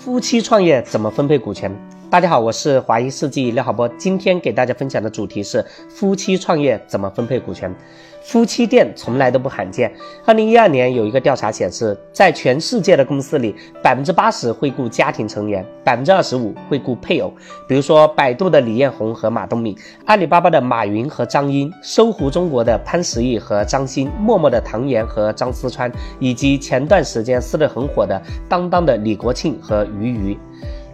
夫妻创业怎么分配股权？大家好，我是华谊世纪廖浩波，今天给大家分享的主题是夫妻创业怎么分配股权。夫妻店从来都不罕见。二零一二年有一个调查显示，在全世界的公司里，百分之八十会雇家庭成员，百分之二十五会雇配偶。比如说，百度的李彦宏和马东敏，阿里巴巴的马云和张英，搜狐中国的潘石屹和张欣，陌陌的唐岩和张思川，以及前段时间撕得很火的当当的李国庆和俞渝。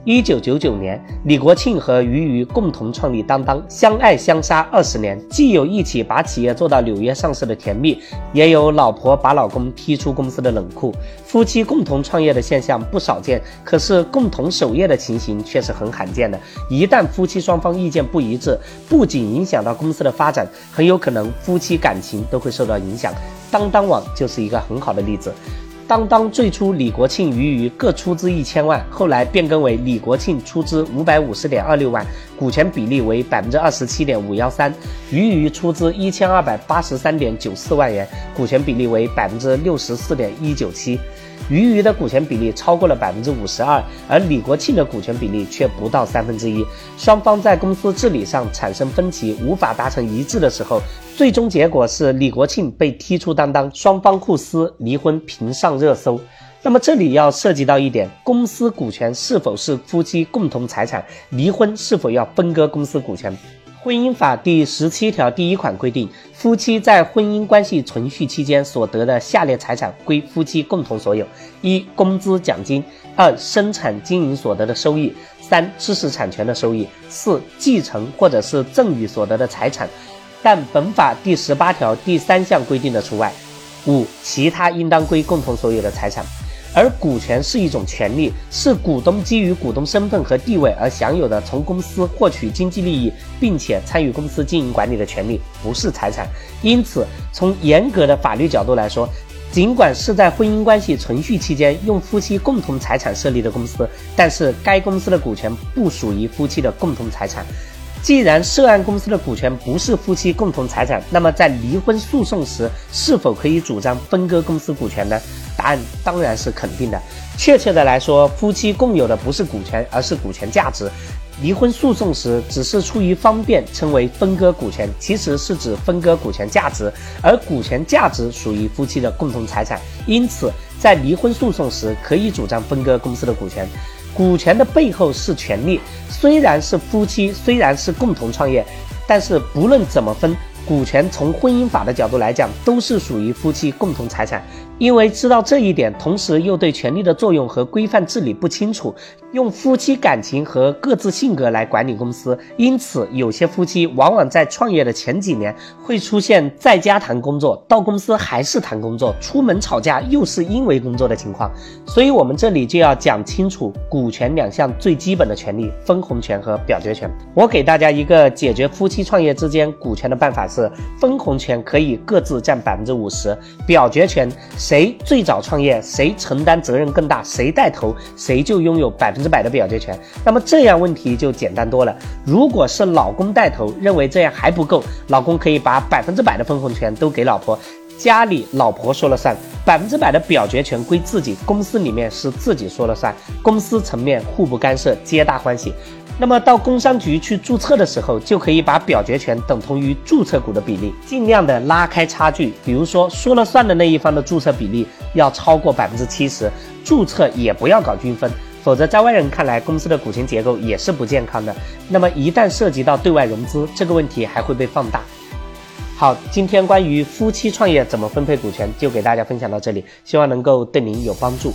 一九九九年，李国庆和俞渝共同创立当当，相爱相杀二十年，既有一起把企业做到纽约上市的甜蜜，也有老婆把老公踢出公司的冷酷。夫妻共同创业的现象不少见，可是共同守业的情形却是很罕见的。一旦夫妻双方意见不一致，不仅影响到公司的发展，很有可能夫妻感情都会受到影响。当当网就是一个很好的例子。当当最初，李国庆、俞渝各出资一千万，后来变更为李国庆出资五百五十点二六万，股权比例为百分之二十七点五幺三；俞渝出资一千二百八十三点九四万元，股权比例为百分之六十四点一九七。俞渝的股权比例超过了百分之五十二，而李国庆的股权比例却不到三分之一。双方在公司治理上产生分歧，无法达成一致的时候，最终结果是李国庆被踢出当当，双方互撕，离婚平上热搜。那么这里要涉及到一点，公司股权是否是夫妻共同财产？离婚是否要分割公司股权？婚姻法第十七条第一款规定，夫妻在婚姻关系存续期间所得的下列财产归夫妻共同所有：一、工资奖金；二、生产经营所得的收益；三、知识产权的收益；四、继承或者是赠与所得的财产。但本法第十八条第三项规定的除外。五、其他应当归共同所有的财产。而股权是一种权利，是股东基于股东身份和地位而享有的从公司获取经济利益，并且参与公司经营管理的权利，不是财产。因此，从严格的法律角度来说，尽管是在婚姻关系存续期间用夫妻共同财产设立的公司，但是该公司的股权不属于夫妻的共同财产。既然涉案公司的股权不是夫妻共同财产，那么在离婚诉讼时，是否可以主张分割公司股权呢？答案当然是肯定的。确切的来说，夫妻共有的不是股权，而是股权价值。离婚诉讼时只是出于方便称为分割股权，其实是指分割股权价值，而股权价值属于夫妻的共同财产。因此，在离婚诉讼时可以主张分割公司的股权。股权的背后是权利，虽然是夫妻，虽然是共同创业，但是不论怎么分。股权从婚姻法的角度来讲，都是属于夫妻共同财产。因为知道这一点，同时又对权力的作用和规范治理不清楚，用夫妻感情和各自性格来管理公司，因此有些夫妻往往在创业的前几年会出现在家谈工作，到公司还是谈工作，出门吵架又是因为工作的情况。所以，我们这里就要讲清楚股权两项最基本的权利：分红权和表决权。我给大家一个解决夫妻创业之间股权的办法。是分红权可以各自占百分之五十，表决权谁最早创业，谁承担责任更大，谁带头，谁就拥有百分之百的表决权。那么这样问题就简单多了。如果是老公带头，认为这样还不够，老公可以把百分之百的分红权都给老婆，家里老婆说了算，百分之百的表决权归自己，公司里面是自己说了算，公司层面互不干涉，皆大欢喜。那么到工商局去注册的时候，就可以把表决权等同于注册股的比例，尽量的拉开差距。比如说说了算的那一方的注册比例要超过百分之七十，注册也不要搞均分，否则在外人看来公司的股权结构也是不健康的。那么一旦涉及到对外融资，这个问题还会被放大。好，今天关于夫妻创业怎么分配股权，就给大家分享到这里，希望能够对您有帮助。